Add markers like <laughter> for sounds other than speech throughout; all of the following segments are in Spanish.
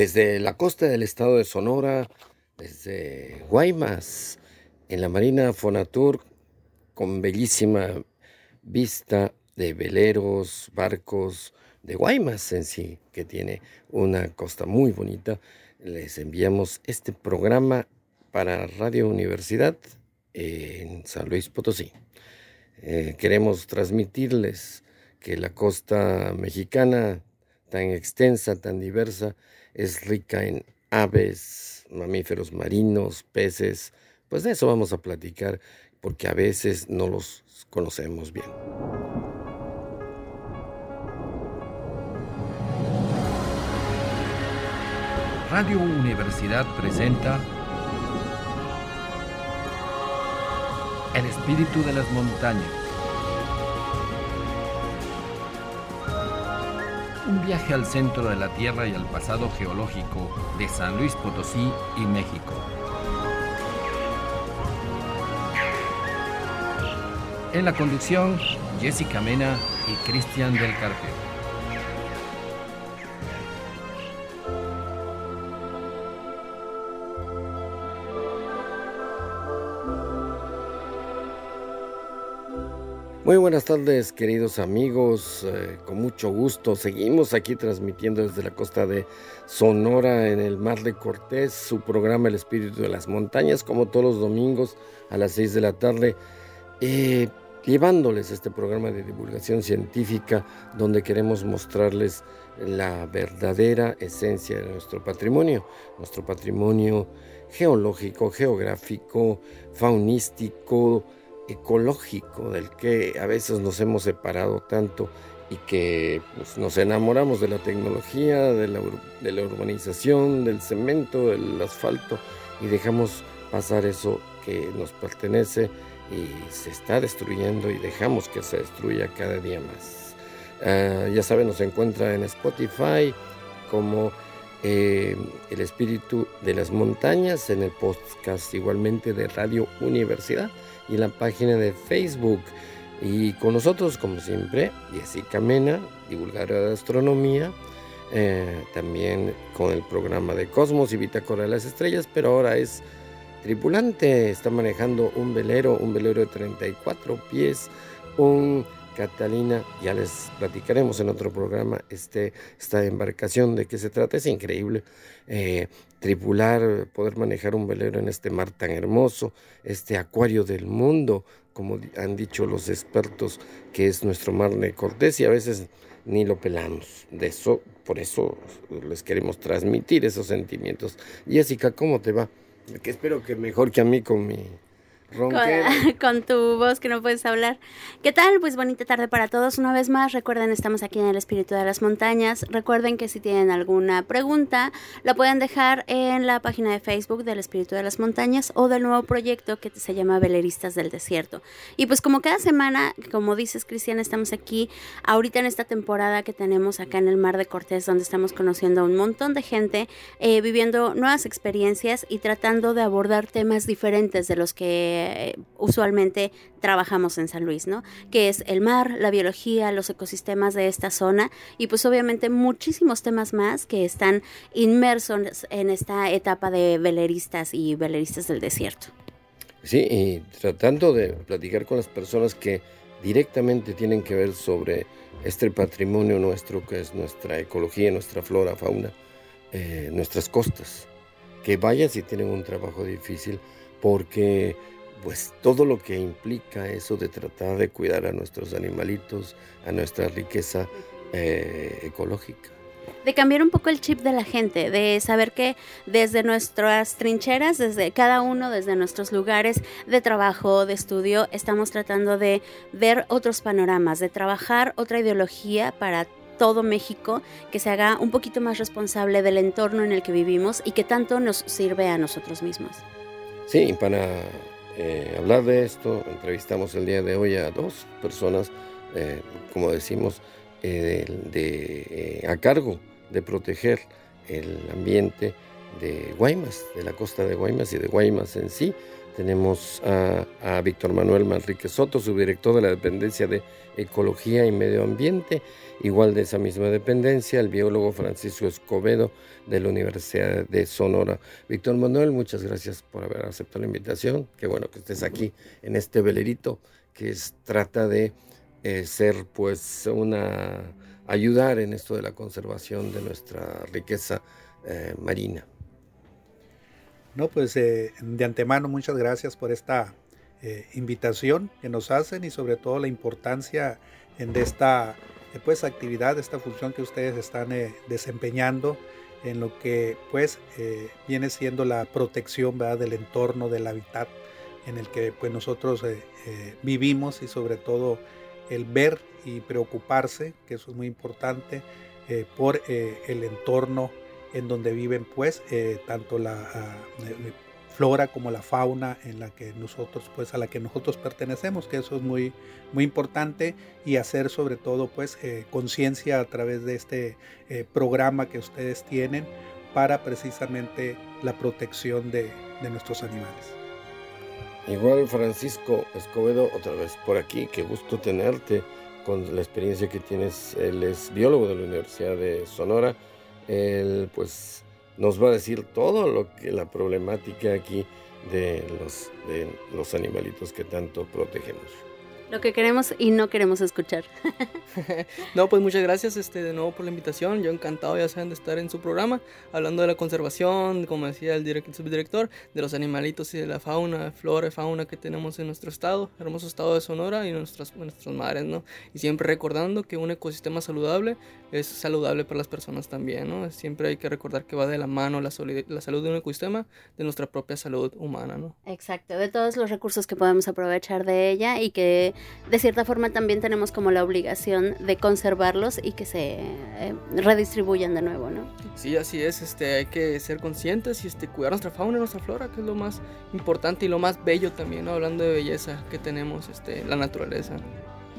Desde la costa del estado de Sonora, desde Guaymas, en la Marina Fonatur, con bellísima vista de veleros, barcos, de Guaymas en sí, que tiene una costa muy bonita, les enviamos este programa para Radio Universidad en San Luis Potosí. Eh, queremos transmitirles que la costa mexicana, tan extensa, tan diversa, es rica en aves, mamíferos marinos, peces. Pues de eso vamos a platicar porque a veces no los conocemos bien. Radio Universidad presenta El espíritu de las montañas. Un viaje al centro de la Tierra y al pasado geológico de San Luis Potosí y México. En la conducción, Jessica Mena y Cristian del Carpio. Muy buenas tardes queridos amigos, eh, con mucho gusto. Seguimos aquí transmitiendo desde la costa de Sonora en el Mar de Cortés su programa El Espíritu de las Montañas como todos los domingos a las 6 de la tarde, eh, llevándoles este programa de divulgación científica donde queremos mostrarles la verdadera esencia de nuestro patrimonio, nuestro patrimonio geológico, geográfico, faunístico, ecológico del que a veces nos hemos separado tanto y que pues, nos enamoramos de la tecnología, de la, urbanización, del cemento, del asfalto y dejamos pasar eso que nos pertenece y se está destruyendo y dejamos que se destruya cada día más. Ah, ya saben, nos encuentra en Spotify como eh, El Espíritu de las Montañas, en el podcast igualmente de Radio Universidad y la página de Facebook. Y con nosotros, como siempre, Jessica Mena, divulgadora de astronomía, eh, también con el programa de Cosmos y Bitácora de las Estrellas, pero ahora es tripulante, está manejando un velero, un velero de 34 pies, un Catalina, ya les platicaremos en otro programa este, esta embarcación de qué se trata, es increíble. Eh, tripular, poder manejar un velero en este mar tan hermoso, este acuario del mundo, como han dicho los expertos, que es nuestro mar de Cortés y a veces ni lo pelamos. De eso, por eso les queremos transmitir esos sentimientos. Jessica, ¿cómo te va? Que espero que mejor que a mí con mi <laughs> Con, tu voz que no puedes hablar. ¿Qué tal? Pues bonita tarde para todos. Una vez más, recuerden, estamos aquí en el Espíritu de las Montañas. Recuerden que si tienen alguna pregunta, lo pueden dejar en la página de Facebook del Espíritu de las Montañas o del nuevo proyecto que se llama Veleristas del Desierto. Y pues como cada semana, como dices, Cristian, estamos aquí ahorita en esta temporada que tenemos acá en el Mar de Cortés, donde estamos conociendo a un montón de gente, eh, viviendo nuevas experiencias y tratando de abordar temas diferentes de los que eh, usualmente trabajamos en San Luis, ¿no? Que es el mar, la biología, los ecosistemas de esta zona y pues obviamente muchísimos temas más que están inmersos en esta etapa de veleristas y veleristas del desierto. Sí, y tratando de platicar con las personas que directamente tienen que ver sobre este patrimonio nuestro que es nuestra ecología, nuestra flora, fauna, eh, nuestras costas. Que vayan si tienen un trabajo difícil porque pues todo lo que implica eso de tratar de cuidar a nuestros animalitos, a nuestra riqueza eh, ecológica. De cambiar un poco el chip de la gente, de saber que desde nuestras trincheras, desde cada uno, desde nuestros lugares de trabajo, de estudio, estamos tratando de ver otros panoramas, de trabajar otra ideología para todo México que se haga un poquito más responsable del entorno en el que vivimos y que tanto nos sirve a nosotros mismos. Sí, para eh, hablar de esto, entrevistamos el día de hoy a dos personas, eh, como decimos, eh, de, a cargo de proteger el ambiente de Guaymas, de la costa de Guaymas y de Guaymas en sí, tenemos a, Víctor Manuel Manrique Soto, subdirector de la dependencia de Ecología y Medio Ambiente, igual de esa misma dependencia, el biólogo Francisco Escobedo de la Universidad de Sonora. Víctor Manuel, muchas gracias por haber aceptado la invitación. Qué bueno que estés aquí en este velerito que trata de eh, ser pues una ayudar en esto de la conservación de nuestra riqueza eh, marina. No, pues eh, de antemano muchas gracias por esta invitación que nos hacen y sobre todo la importancia de esta pues actividad, esta función que ustedes están desempeñando en lo que pues viene siendo la protección del entorno del hábitat en el que pues nosotros vivimos y sobre todo el ver y preocuparse, que eso es muy importante, eh, por eh, el entorno en donde viven pues eh, tanto la ah, flora como la fauna en la que nosotros pues a la que nosotros pertenecemos que eso es muy muy importante y hacer sobre todo pues conciencia a través de este programa que ustedes tienen para precisamente la protección de nuestros animales. Igual Francisco Escobedo, otra vez por aquí, qué gusto tenerte con la experiencia que tienes. Él es biólogo de la Universidad de Sonora. Él pues nos va a decir todo lo que la problemática aquí de los, de los animalitos que tanto protegemos. Lo que queremos y no queremos escuchar. <laughs> no, pues muchas gracias este, de nuevo por la invitación. Yo encantado, ya saben, de estar en su programa, hablando de la conservación, como decía el, subdirector, de los animalitos y de la fauna, flora y fauna que tenemos en nuestro estado, hermoso estado de Sonora y nuestras, nuestras mares, ¿no? Y siempre recordando que un ecosistema saludable es saludable para las personas también, ¿no? Siempre hay que recordar que va de la mano la, la salud de un ecosistema de nuestra propia salud humana, ¿no? Exacto, de todos los recursos que podemos aprovechar de ella y que de cierta forma también tenemos como la obligación de conservarlos y que se eh, redistribuyan de nuevo, ¿no? Sí, así es, este, hay que ser conscientes y este, cuidar nuestra fauna y nuestra flora, que es lo más importante y lo más bello también, ¿no? Hablando de belleza que tenemos, este, la naturaleza.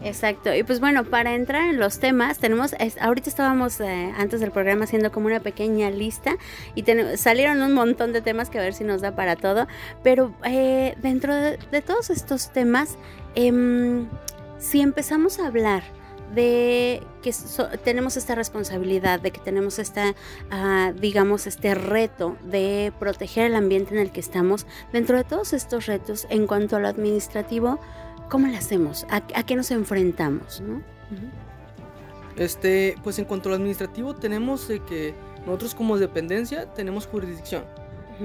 Exacto. Y pues bueno, para entrar en los temas, tenemos, ahorita estábamos eh, antes del programa haciendo como una pequeña lista y salieron un montón de temas que a ver si nos da para todo, pero eh, dentro de, todos estos temas, em, si empezamos a hablar de que tenemos esta responsabilidad, de que tenemos esta, ah, digamos, este reto de proteger el ambiente en el que estamos, dentro de todos estos retos, en cuanto a lo administrativo, ¿Cómo lo hacemos? ¿A, qué nos enfrentamos? Este, pues en cuanto a lo administrativo, tenemos que nosotros como dependencia tenemos jurisdicción.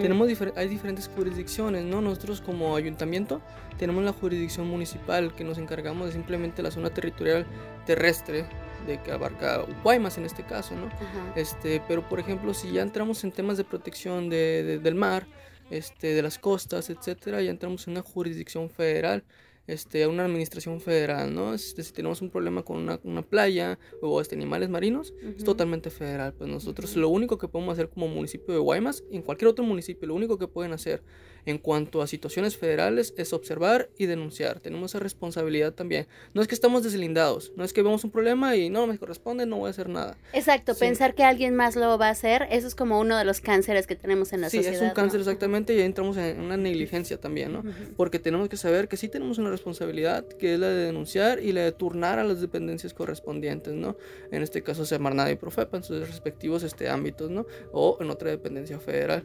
Tenemos hay diferentes jurisdicciones, ¿no? Nosotros como ayuntamiento tenemos la jurisdicción municipal que nos encargamos de simplemente la zona territorial terrestre de que abarca Guaymas en este caso, ¿no? Este, pero por ejemplo, si ya entramos en temas de protección del mar, este, de las costas, etcétera, ya entramos en una jurisdicción federal este, a una administración federal, ¿no? Este, si tenemos un problema con una, una playa o este, animales marinos, es totalmente federal. Pues nosotros lo único que podemos hacer como municipio de Guaymas, en cualquier otro municipio, lo único que pueden hacer en cuanto a situaciones federales es observar y denunciar. Tenemos esa responsabilidad también. No es que estamos deslindados, no es que vemos un problema y no me corresponde, no voy a hacer nada. Exacto, pensar que alguien más lo va a hacer, eso es como uno de los cánceres que tenemos en la sociedad. Sí, es un cáncer exactamente y entramos en una negligencia también, ¿no? Porque tenemos que saber que sí tenemos una responsabilidad, que es la de denunciar y la de turnar a las dependencias correspondientes, ¿no? En este caso Semarnat y Profepa en sus respectivos este, ámbitos, ¿no? O en otra dependencia federal.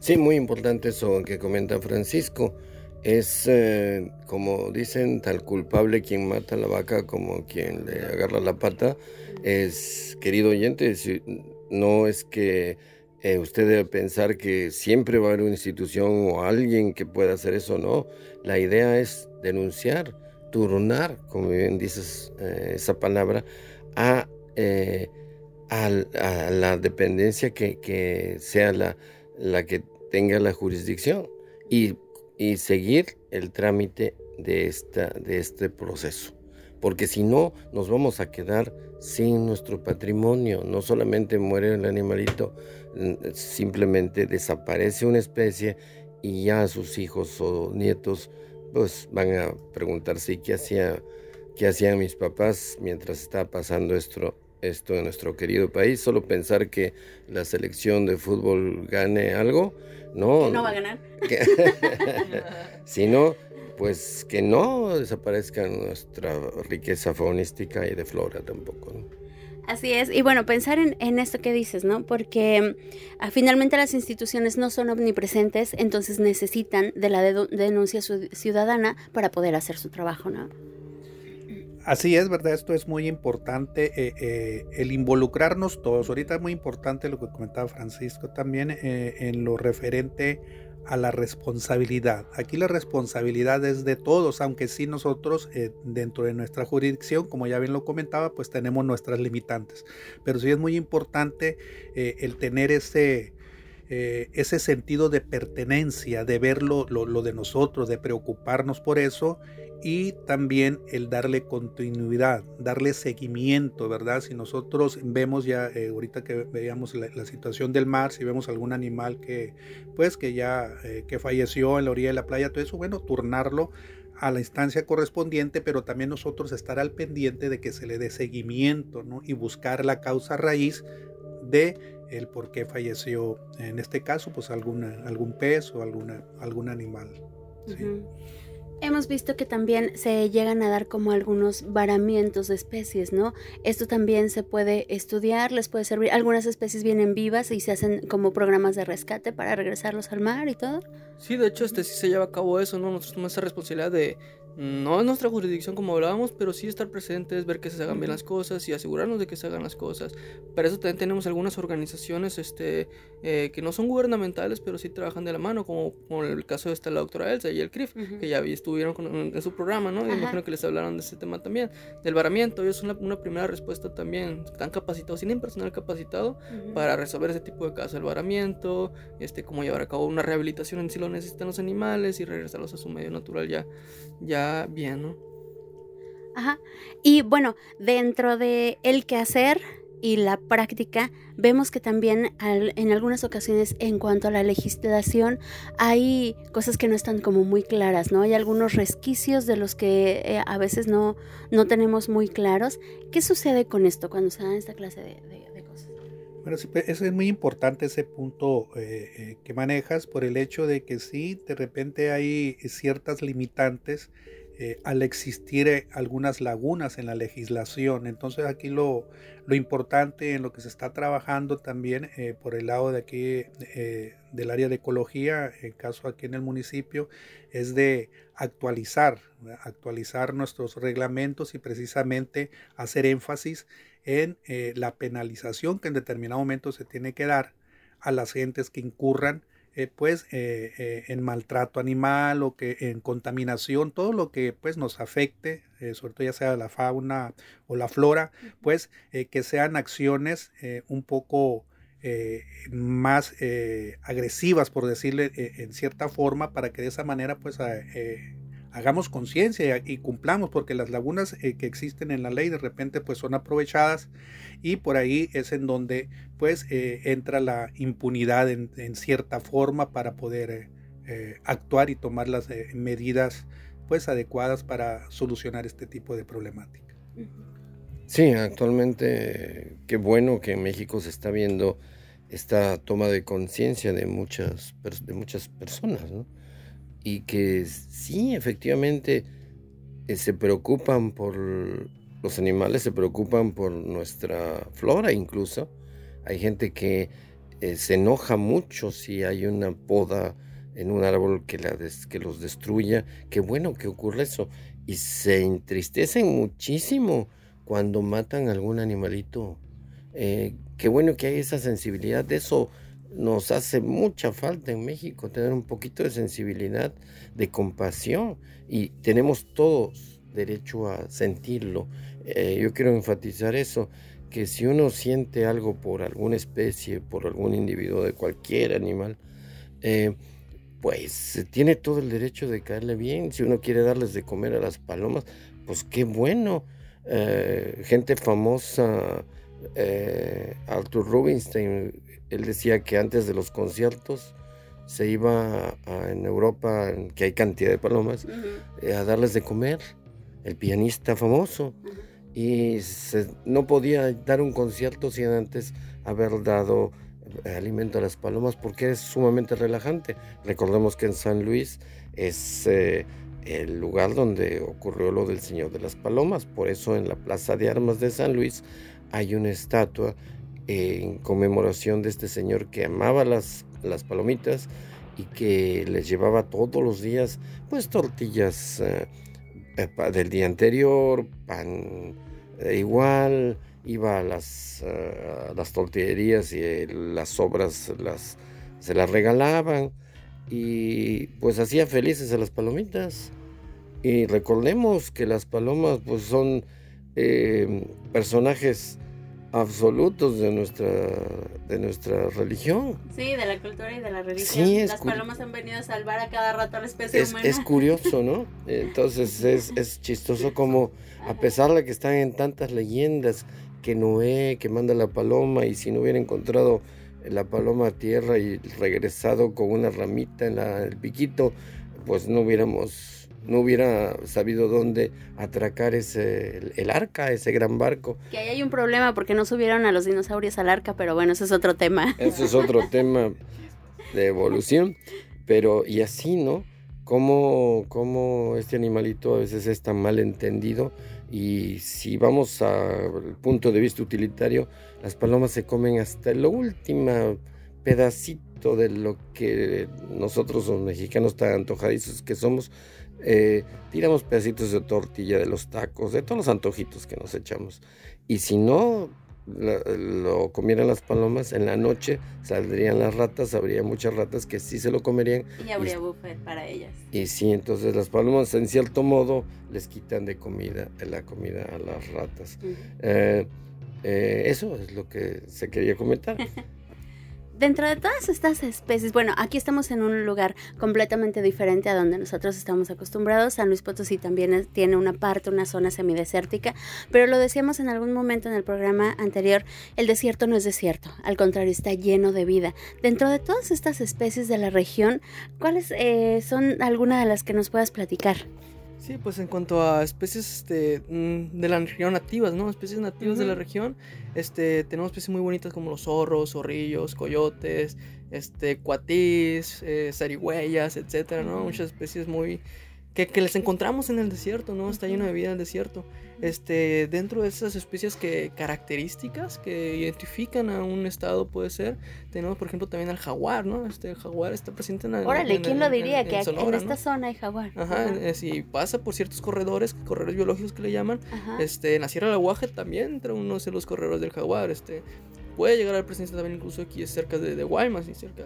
Sí, muy importante eso que comenta Francisco. Es, eh, como dicen, tal culpable quien mata la vaca como quien le agarra la pata. Es, querido oyente, no es que eh, usted debe pensar que siempre va a haber una institución o alguien que pueda hacer eso, no. La idea es denunciar, turnar, como bien dices eh, esa palabra, a, a, la dependencia que, sea la, que tenga la jurisdicción y, seguir el trámite de este proceso. Porque si no, nos vamos a quedar sin nuestro patrimonio. No solamente muere el animalito, simplemente desaparece una especie y ya sus hijos o nietos pues van a preguntarse qué hacía qué hacían mis papás mientras estaba pasando esto esto en nuestro querido país. Solo pensar que la selección de fútbol gane algo, no. no va a ganar. <laughs> sino, pues que no desaparezca nuestra riqueza faunística y de flora tampoco. Así es, y bueno, pensar en, esto que dices, ¿no? Porque ah, finalmente las instituciones no son omnipresentes, entonces necesitan de la denuncia ciudadana para poder hacer su trabajo, ¿no? Así es, ¿verdad? Esto es muy importante, eh, eh, el involucrarnos todos. Ahorita es muy importante lo que comentaba Francisco también eh, en lo referente a la responsabilidad. Aquí la responsabilidad es de todos, aunque sí nosotros dentro de nuestra jurisdicción, como ya bien lo comentaba, pues tenemos nuestras limitantes. Pero sí es muy importante el tener ese, ese sentido de pertenencia, de ver lo, lo, de nosotros, de preocuparnos por eso y también el darle continuidad, darle seguimiento, ¿verdad? Si nosotros vemos ya, eh, ahorita que veíamos la, situación del mar, si vemos algún animal que, pues, que ya, eh, que falleció en la orilla de la playa, todo eso, bueno, turnarlo a la instancia correspondiente, pero también nosotros estar al pendiente de que se le dé seguimiento, ¿no? Y buscar la causa raíz de el por qué falleció, en este caso, pues alguna, algún pez o alguna, algún animal. ¿sí? Hemos visto que también se llegan a dar como algunos varamientos de especies, ¿no? Esto también se puede estudiar, les puede servir. Algunas especies vienen vivas y se hacen como programas de rescate para regresarlos al mar y todo. Sí, de hecho, este sí se lleva a cabo eso, ¿no? Nosotros tenemos esa responsabilidad de no es nuestra jurisdicción como hablábamos, pero sí estar presentes, ver que se hagan bien las cosas y asegurarnos de que se hagan las cosas. Para eso también tenemos algunas organizaciones este, eh, que no son gubernamentales, pero sí trabajan de la mano, como, como el caso de esta la doctora Elsa y el CRIF, que ya estuvieron en, su programa, ¿no? Y imagino que les hablaron de este tema también, del varamiento. Ellos son una, primera respuesta también, están capacitados, tienen personal capacitado para resolver ese tipo de casos, el varamiento, este, cómo llevar a cabo una rehabilitación en si lo necesitan los animales y regresarlos a su medio natural ya, ya bien, ¿no? Ajá. Y bueno, dentro de el quehacer y la práctica, vemos que también en algunas ocasiones en cuanto a la legislación hay cosas que no están como muy claras, ¿no? Hay algunos resquicios de los que eh, a veces no, no tenemos muy claros. ¿Qué sucede con esto cuando se dan esta clase de? Bueno, sí, pues, es muy importante ese punto eh, eh, que manejas por el hecho de que sí, de repente hay ciertas limitantes eh, al existir eh, algunas lagunas en la legislación. Entonces aquí lo, lo, importante en lo que se está trabajando también eh, por el lado de aquí del área de ecología, en caso aquí en el municipio, es de actualizar, actualizar nuestros reglamentos y precisamente hacer énfasis en la penalización que en determinado momento se tiene que dar a las gentes que incurran eh, pues eh, eh, en maltrato animal o que en contaminación, todo lo que pues nos afecte, sobre todo ya sea la fauna o la flora, pues que sean acciones un poco más agresivas, por decirle en cierta forma, para que de esa manera pues hagamos conciencia y, cumplamos, porque las lagunas eh, que existen en la ley de repente pues son aprovechadas y por ahí es en donde pues eh, entra la impunidad en, cierta forma para poder eh, actuar y tomar las medidas pues adecuadas para solucionar este tipo de problemática. Sí, actualmente qué bueno que en México se está viendo esta toma de conciencia de muchas, de muchas personas, ¿no? Y que sí, efectivamente, eh, se preocupan por los animales, se preocupan por nuestra flora incluso. Hay gente que eh, se enoja mucho si hay una poda en un árbol que, la que los destruya. Qué bueno que ocurre eso. Y se entristecen muchísimo cuando matan algún animalito. Eh, qué bueno que hay esa sensibilidad. De eso nos hace mucha falta en México tener un poquito de sensibilidad, de compasión y tenemos todos derecho a sentirlo. Eh, yo quiero enfatizar eso, que si uno siente algo por alguna especie, por algún individuo de cualquier animal, eh, pues tiene todo el derecho de caerle bien. Si uno quiere darles de comer a las palomas, pues qué bueno. Eh, gente famosa, Arthur Rubinstein, él decía que antes de los conciertos se iba en Europa, que hay cantidad de palomas, eh, a darles de comer, el pianista famoso. y no podía dar un concierto sin antes haber dado eh, alimento a las palomas porque es sumamente relajante. Recordemos que en San Luis es eh, el lugar donde ocurrió lo del Señor de las Palomas, por eso en la Plaza de Armas de San Luis hay una estatua en conmemoración de este señor que amaba las, las palomitas y que les llevaba todos los días pues tortillas eh, del día anterior, pan igual, iba a las, las tortillerías y las sobras las, se las regalaban y pues hacía felices a las palomitas. Y recordemos que las palomas pues son eh, personajes absolutos de nuestra de nuestra religión. Sí, de la cultura y de la religión. Las palomas han venido a salvar a cada rato a la especie humana. Es curioso, ¿no? Entonces es, es chistoso como a pesar de que están en tantas leyendas que Noé que manda la paloma y si no hubiera encontrado la paloma a tierra y regresado con una ramita en el piquito, pues no hubiéramos no hubiera sabido dónde atracar ese el, arca, ese gran barco. Que ahí hay un problema porque no subieron a los dinosaurios al arca, pero bueno, ese es otro tema. Ese es otro <laughs> tema de evolución, pero y así, ¿no? Cómo, cómo este animalito a veces es tan mal entendido y si vamos al punto de vista utilitario, las palomas se comen hasta el último pedacito de lo que nosotros los mexicanos tan antojadizos que somos, eh, tiramos pedacitos de tortilla de los tacos, de todos los antojitos que nos echamos. Y si no lo comieran las palomas, en la noche saldrían las ratas, habría muchas ratas que sí se lo comerían. Y habría buffet para ellas. Y sí, entonces las palomas en cierto modo les quitan de comida, la comida a las ratas. Eh, eh, eso es lo que se quería comentar. <laughs> dentro de todas estas especies, bueno, aquí estamos en un lugar completamente diferente a donde nosotros estamos acostumbrados. San Luis Potosí también tiene una parte, una zona semidesértica, pero lo decíamos en algún momento en el programa anterior, el desierto no es desierto, al contrario, está lleno de vida. Dentro de todas estas especies de la región, ¿cuáles eh, son algunas de las que nos puedas platicar? Sí, pues en cuanto a especies este, mm, de la región nativas, ¿no? Especies nativas de la región, este, tenemos especies muy bonitas como los zorros, zorrillos, coyotes, este, cuatís, eh, zarigüeyas, etcétera, ¿no? Muchas especies muy, que, que, les encontramos en el desierto, ¿no? Está lleno de vida en el desierto. Este, dentro de esas especies que características que identifican a un estado puede ser, tenemos por ejemplo también al jaguar, ¿no? Este el jaguar está presente en Órale, ¿quién lo diría que en, esta zona hay jaguar? Ajá, si pasa por ciertos corredores, corredores biológicos que le llaman, este en la Sierra del Aguaje también entra uno de los corredores del jaguar, este puede llegar al presencia también incluso aquí cerca de, de Guaymas y cerca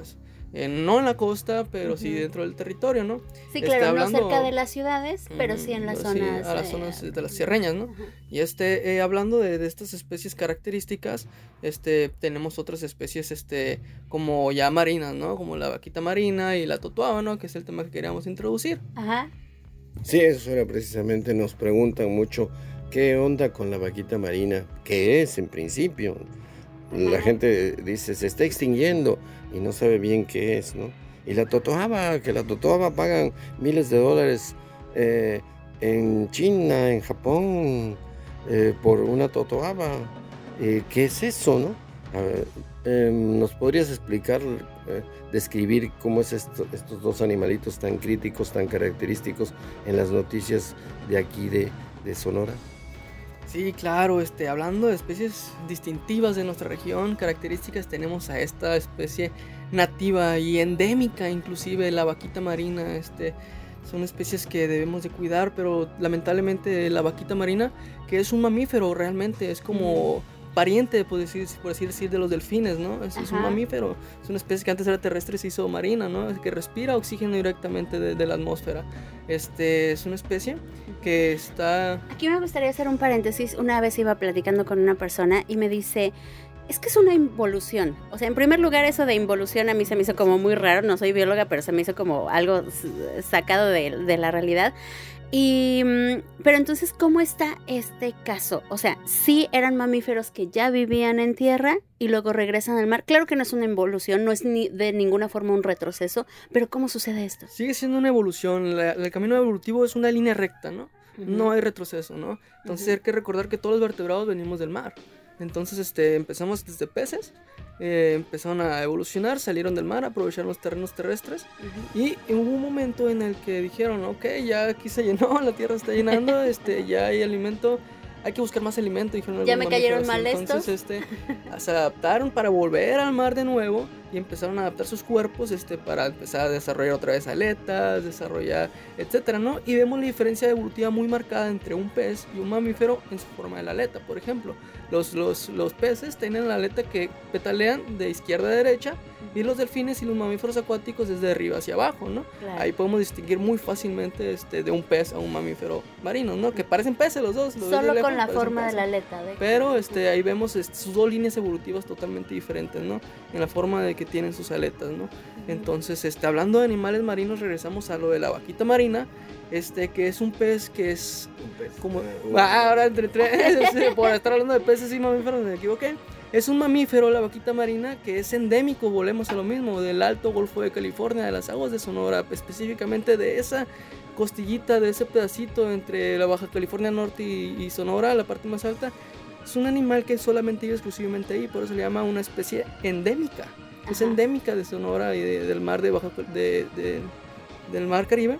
no en la costa, pero sí dentro del territorio, ¿no? Sí, claro, no cerca de las ciudades, pero sí en las zonas. a las zonas de las sierreñas, ¿no? Y este, eh, hablando de, estas especies características, este, tenemos otras especies, este, como ya marinas, ¿no? Como la vaquita marina y la totuaba, ¿no? Que es el tema que queríamos introducir. Ajá. Sí, eso era precisamente, nos preguntan mucho, ¿qué onda con la vaquita marina? ¿Qué es en principio? La gente dice, se está extinguiendo y no sabe bien qué es, ¿no? Y la totoaba, que la totoaba pagan miles de dólares eh, en China, en Japón, eh, por una totoaba. Eh, ¿Qué es eso, no? Em, ¿Nos podrías explicar, describir cómo es estos dos animalitos tan críticos, tan característicos en las noticias de aquí de, de Sonora? Sí, claro, este, hablando de especies distintivas de nuestra región, características tenemos a esta especie nativa y endémica, inclusive la vaquita marina, este, son especies que debemos de cuidar, pero lamentablemente la vaquita marina, que es un mamífero realmente, es como pariente, por, decir, por así decir, de los delfines, ¿no? Es, un mamífero, es una especie que antes era terrestre y se hizo marina, ¿no? Es que respira oxígeno directamente de, la atmósfera. Este, es una especie que está... Aquí me gustaría hacer un paréntesis. Una vez iba platicando con una persona y me dice, es que es una involución. O sea, en primer lugar, eso de involución a mí se me hizo como muy raro. No soy bióloga, pero se me hizo como algo sacado de, de la realidad. Y, mm, pero entonces, ¿cómo está este caso? O sea, sí eran mamíferos que ya vivían en tierra y luego regresan al mar. Claro que no es una evolución, no es ni de ninguna forma un retroceso, pero ¿cómo sucede esto? Sigue siendo una evolución. el camino evolutivo es una línea recta, ¿no? no hay retroceso, ¿no? Entonces hay que recordar que todos los vertebrados venimos del mar. Entonces este, empezamos desde peces, eh, empezaron a evolucionar, salieron del mar, aprovecharon los terrenos terrestres y hubo un momento en el que dijeron, ok, ya aquí se llenó, <laughs> la tierra está llenando, este, ya hay alimento hay que buscar más alimento. Dijeron ya me cayeron mal Entonces, este, <laughs> se adaptaron para volver al mar de nuevo y empezaron a adaptar sus cuerpos este, para empezar a desarrollar otra vez aletas, desarrollar, etcétera, ¿no? Y vemos la diferencia evolutiva muy marcada entre un pez y un mamífero en su forma de la aleta. Por ejemplo, los, los, los peces tienen la aleta que petalean de izquierda a derecha y los delfines y los mamíferos acuáticos desde arriba hacia abajo, ¿no? Ahí podemos distinguir muy fácilmente este, de un pez a un mamífero marino, ¿no? Que parecen peces los dos. Solo con la forma de la aleta. Pero este, ahí vemos este, sus dos líneas evolutivas totalmente diferentes, ¿no? En la forma de que tienen sus aletas, ¿no? Entonces, este, hablando de animales marinos, regresamos a lo de la vaquita marina, este, que es un pez que es un pez. como... Ah, ahora entre tres, <laughs> este, por estar hablando de peces y mamíferos me equivoqué. Es un mamífero, la vaquita marina, que es endémico, volvemos a lo mismo, del Alto Golfo de California, de las aguas de Sonora, específicamente de esa costillita, de ese pedacito entre la Baja California Norte y, Sonora, la parte más alta. Es un animal que solamente vive exclusivamente ahí, por eso se le llama una especie endémica. Es endémica de Sonora y del mar de Baja, de, del mar Caribe.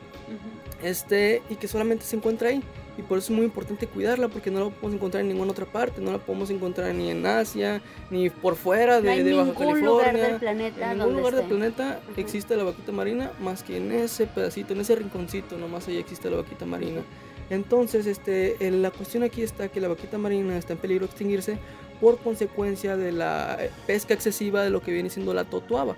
Este, y que solamente se encuentra ahí y por eso es muy importante cuidarla porque no la podemos encontrar en ninguna otra parte, no la podemos encontrar ni en Asia, ni por fuera de, de Baja California. Lugar del planeta en ningún lugar del planeta existe la vaquita marina más que en ese pedacito, en ese rinconcito, nomás ahí existe la vaquita marina. Entonces, este, la cuestión aquí está que la vaquita marina está en peligro de extinguirse por consecuencia de la pesca excesiva de lo que viene siendo la totuaba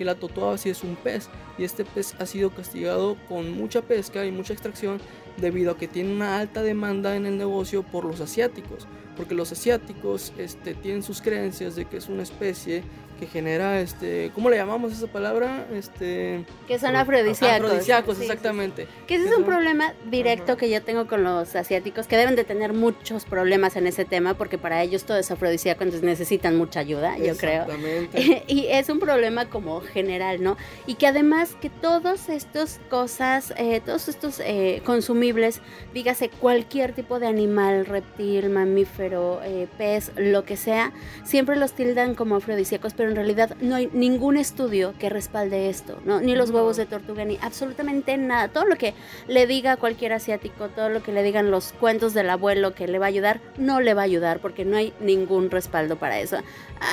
que la totuaba sí es un pez y este pez ha sido castigado con mucha pesca y mucha extracción debido a que tiene una alta demanda en el negocio por los asiáticos, porque los asiáticos este, tienen sus creencias de que es una especie que genera, este, ¿cómo le llamamos esa palabra? Este, que son afrodisíacos. Afrodisíacos, exactamente. Que ese es un problema directo que yo tengo con los asiáticos, que deben de tener muchos problemas en ese tema, porque para ellos todo es afrodisíaco, entonces necesitan mucha ayuda, yo creo. <laughs> y es un problema como general, ¿no? Y que además que todas estas cosas, eh, todos estos eh, consumibles, dígase cualquier tipo de animal, reptil, mamífero, eh, pez, lo que sea, siempre los tildan como afrodisíacos, pero en realidad no hay ningún estudio que respalde esto. Ni los huevos de tortuga, ni absolutamente nada. Todo lo que le diga cualquier asiático, todo lo que le digan los cuentos del abuelo que le va a ayudar, no le va a ayudar porque no hay ningún respaldo para eso.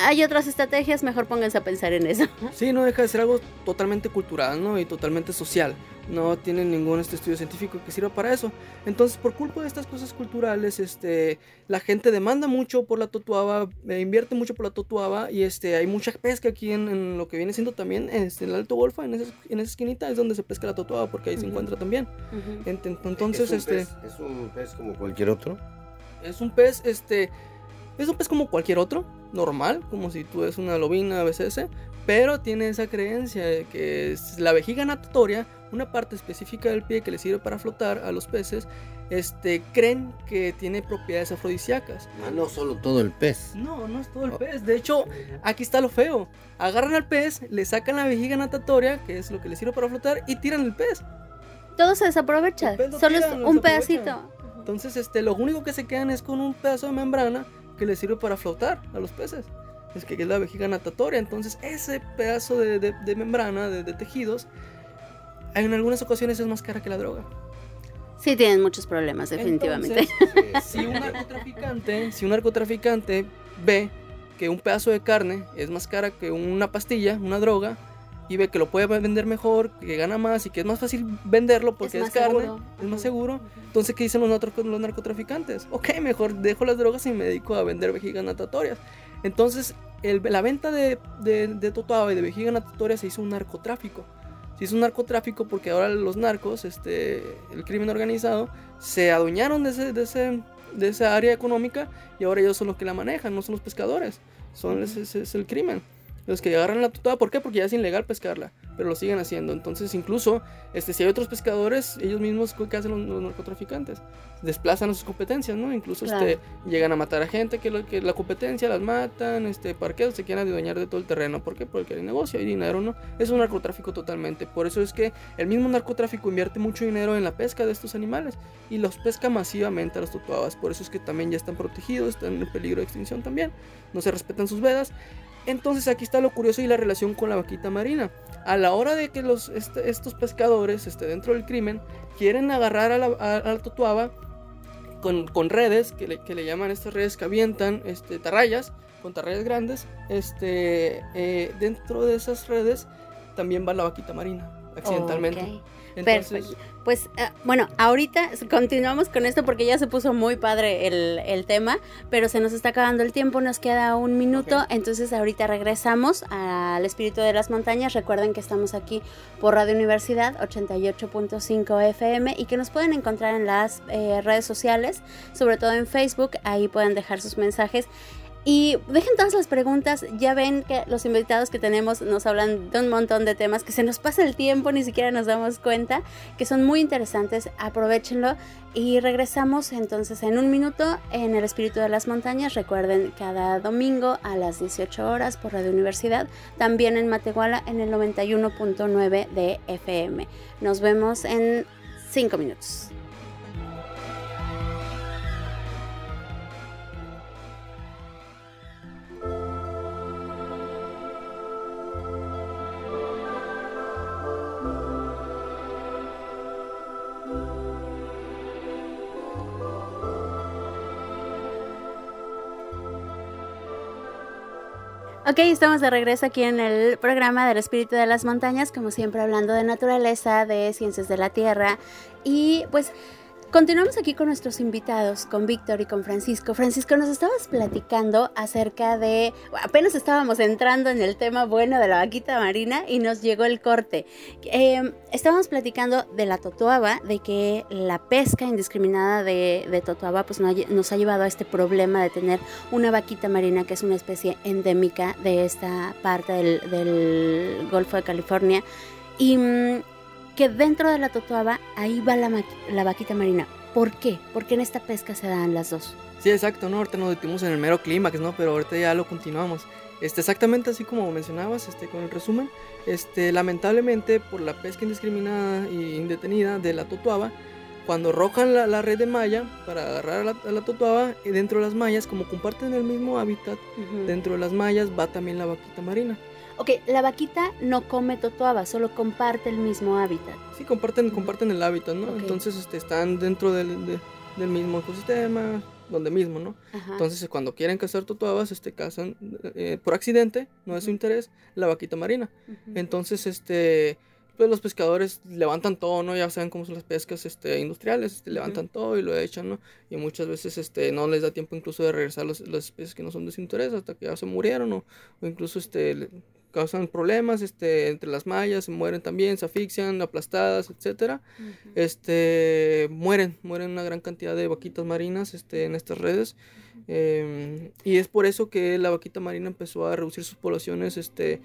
Hay otras estrategias, mejor pónganse a pensar en eso. Sí, no deja de ser algo totalmente cultural, ¿no? Y totalmente social no tienen ningún este estudio científico que sirva para eso. Entonces, por culpa de estas cosas culturales, este, la gente demanda mucho por la totuaba, eh, invierte mucho por la totuaba y este, hay mucha pesca aquí en, lo que viene siendo también este, el Alto Golfo, en esa, en esa esquinita es donde se pesca la totuaba porque ahí se encuentra también. Entonces, ¿Es este... ¿Es un pez como cualquier otro? Es un pez, este... Es un pez como cualquier otro, normal, como si tú eres una lobina BCS, pero tiene esa creencia de que la vejiga natatoria una parte específica del pie que le sirve para flotar a los peces, este, creen que tiene propiedades afrodisíacas. Ah, no solo todo el pez. No, no es todo el oh. pez. De hecho, aquí está lo feo. Agarran al pez, le sacan la vejiga natatoria, que es lo que le sirve para flotar, y tiran el pez. Todo se desaprovecha. Solo es un pedacito. Entonces, este, lo único que se quedan es con un pedazo de membrana que le sirve para flotar a los peces. Es que es la vejiga natatoria. Entonces, ese pedazo de, membrana, de tejidos, en algunas ocasiones es más cara que la droga. Sí, tienen muchos problemas, definitivamente. <laughs> si, un narcotraficante, si un narcotraficante ve que un pedazo de carne es más cara que una pastilla, una droga, y ve que lo puede vender mejor, que gana más y que es más fácil venderlo porque es, carne, es más seguro. Entonces, ¿qué dicen los, los narcotraficantes? Ok, mejor dejo las drogas y me dedico a vender vejigas natatorias. Entonces, la venta de, de, de y de vejiga natatoria se hizo un narcotráfico si es un narcotráfico porque ahora los narcos, este, el crimen organizado, se adueñaron de, ese, de, ese, de esa área económica y ahora ellos son los que la manejan, no son los pescadores, son, es, es, el crimen. Los que agarran la totuaba, ¿por qué? Porque ya es ilegal pescarla, pero lo siguen haciendo. Entonces, incluso, este, si hay otros pescadores, ellos mismos, ¿qué hacen los, narcotraficantes? Desplazan a sus competencias, ¿no? Incluso este, llegan a matar a gente que, que la competencia las matan, este, parqueos, se quieren adueñar de todo el terreno. ¿Por qué? Porque hay negocio, hay dinero, ¿no? Es un narcotráfico totalmente. Por eso es que el mismo narcotráfico invierte mucho dinero en la pesca de estos animales y los pesca masivamente a los totuabas. Por eso es que también ya están protegidos, están en peligro de extinción también. No se respetan sus vedas. Entonces aquí está lo curioso y la relación con la vaquita marina. A la hora de que los, este, estos pescadores este, dentro del crimen quieren agarrar a la, totuaba con, con redes, que le, que le, llaman estas redes que avientan este, tarrayas, con tarrayas grandes, este, eh, dentro de esas redes también va la vaquita marina, accidentalmente. Perfecto. Pues eh, bueno, ahorita continuamos con esto porque ya se puso muy padre el, tema, pero se nos está acabando el tiempo, nos queda un minuto, entonces ahorita regresamos al Espíritu de las Montañas. Recuerden que estamos aquí por Radio Universidad 88.5 FM y que nos pueden encontrar en las eh, redes sociales, sobre todo en Facebook, ahí pueden dejar sus mensajes. Y dejen todas las preguntas, ya ven que los invitados que tenemos nos hablan de un montón de temas, que se nos pasa el tiempo, ni siquiera nos damos cuenta, que son muy interesantes, aprovechenlo y regresamos entonces en un minuto en el Espíritu de las Montañas, recuerden cada domingo a las 18 horas por Radio Universidad, también en Matehuala en el 91.9 de FM. Nos vemos en 5 minutos. Ok, estamos de regreso aquí en el programa del Espíritu de las Montañas, como siempre hablando de naturaleza, de ciencias de la Tierra. Y pues Continuamos aquí con nuestros invitados, con Víctor y con Francisco. Francisco, nos estabas platicando acerca de, apenas estábamos entrando en el tema bueno de la vaquita marina y nos llegó el corte. Em, estábamos platicando de la totuaba, de que la pesca indiscriminada de, de totuaba pues nos ha llevado a este problema de tener una vaquita marina que es una especie endémica de esta parte del, Golfo de California. Y mm, que dentro de la totuaba ahí va la, la vaquita marina. ¿Por qué? Porque en esta pesca se dan las dos. Sí, exacto, ¿no? Ahorita nos detenimos en el mero clímax, ¿no? Pero ahorita ya lo continuamos. Este, exactamente así como mencionabas, este, con el resumen, este, lamentablemente por la pesca indiscriminada e indetenida de la totuaba, cuando arrojan la, red de malla para agarrar a la, a totuaba, y dentro de las mallas, como comparten el mismo hábitat, dentro de las mallas va también la vaquita marina. Ok, la vaquita no come totoaba, solo comparte el mismo hábitat. Sí, comparten, comparten el hábitat, ¿no? Entonces este, están dentro del, del, mismo ecosistema, donde mismo, ¿no? Entonces cuando quieren cazar totoabas, este, cazan eh, por accidente, no es su interés, la vaquita marina. Entonces, este, pues los pescadores levantan todo, ¿no? Ya saben cómo son las pescas este, industriales, este, levantan todo y lo echan, ¿no? Y muchas veces este, no les da tiempo incluso de regresar los, las especies que no son de su interés hasta que ya se murieron o, o incluso este, causan problemas este, entre las mallas, se mueren también, se asfixian, aplastadas, etcétera. Este, mueren, mueren una gran cantidad de vaquitas marinas este, en estas redes. Em, y es por eso que la vaquita marina empezó a reducir sus poblaciones este,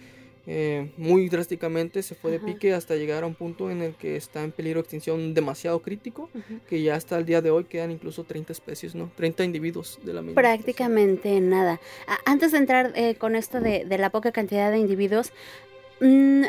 eh, muy drásticamente, se fue de pique hasta llegar a un punto en el que está en peligro de extinción demasiado crítico, que ya hasta el día de hoy quedan incluso 30 especies, ¿no? 30 individuos de la misma. Prácticamente nada. Antes de entrar eh, con esto de, de, la poca cantidad de individuos, mmm,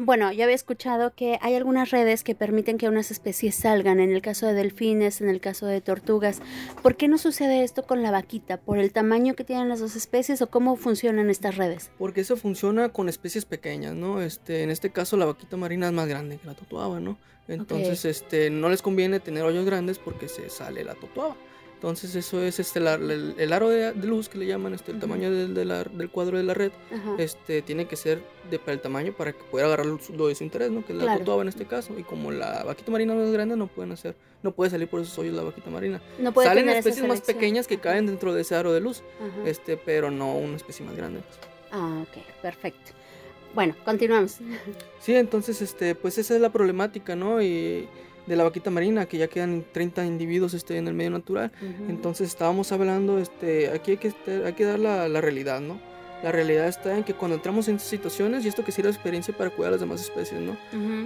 bueno, yo había escuchado que hay algunas redes que permiten que unas especies salgan, en el caso de delfines, en el caso de tortugas. ¿Por qué no sucede esto con la vaquita? ¿Por el tamaño que tienen las dos especies o cómo funcionan estas redes? Porque eso funciona con especies pequeñas, ¿no? Este, en este caso la vaquita marina es más grande que la totuaba, ¿no? Entonces, este, no les conviene tener hoyos grandes porque se sale la totuaba. Entonces eso es este el, aro de, luz que le llaman, este, el tamaño del, del cuadro de la red, este tiene que ser de para el tamaño para que pueda agarrar lo, de su interés, ¿no? Que es la totuaba en este caso. Y como la vaquita marina no es grande, no pueden hacer, no puede salir por esos hoyos la vaquita marina. No puede Salen especies más pequeñas que caen dentro de ese aro de luz, este, pero no una especie más grande. Ah, ok, perfecto. Bueno, continuamos. Sí, entonces, este, pues esa es la problemática, ¿no? Y de la vaquita marina, que ya quedan 30 individuos este, en el medio natural. Entonces estábamos hablando, este, aquí hay que, hay que dar la, la realidad, ¿no? La realidad está en que cuando entramos en situaciones, y esto que sirve de experiencia para cuidar a las demás especies, ¿no?